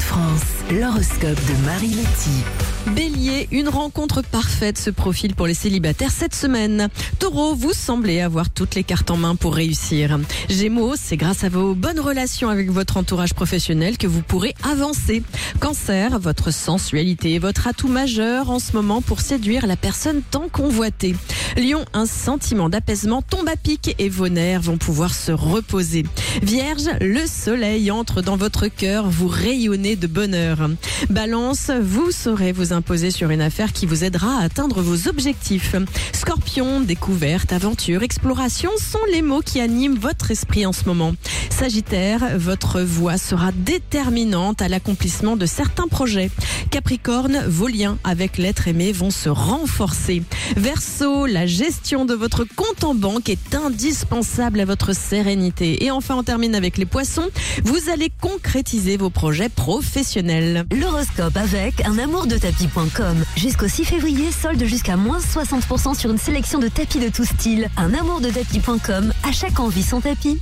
France, l'horoscope de Marie Letty. Bélier, une rencontre parfaite se profile pour les célibataires cette semaine. Taureau, vous semblez avoir toutes les cartes en main pour réussir. Gémeaux, c'est grâce à vos bonnes relations avec votre entourage professionnel que vous pourrez avancer. Cancer, votre sensualité est votre atout majeur en ce moment pour séduire la personne tant convoitée. Lion, un sentiment d'apaisement tombe à pic et vos nerfs vont pouvoir se reposer. Vierge, le soleil entre dans votre cœur, vous rayonnez de bonheur. Balance, vous saurez vous imposer sur une affaire qui vous aidera à atteindre vos objectifs. Scorpion, découverte, aventure, exploration sont les mots qui animent votre esprit en ce moment. Sagittaire, votre voix sera déterminante à l'accomplissement de certains projets. Capricorne, vos liens avec l'être aimé vont se renforcer. Verseau, la gestion de votre compte en banque est indispensable à votre sérénité. Et enfin, on termine avec les poissons. Vous allez concrétiser vos projets professionnels. L'horoscope avec un amour de Jusqu'au 6 février, solde jusqu'à moins 60% sur une sélection de tapis de tout style. Un amour de tapis.com. À chaque envie son tapis.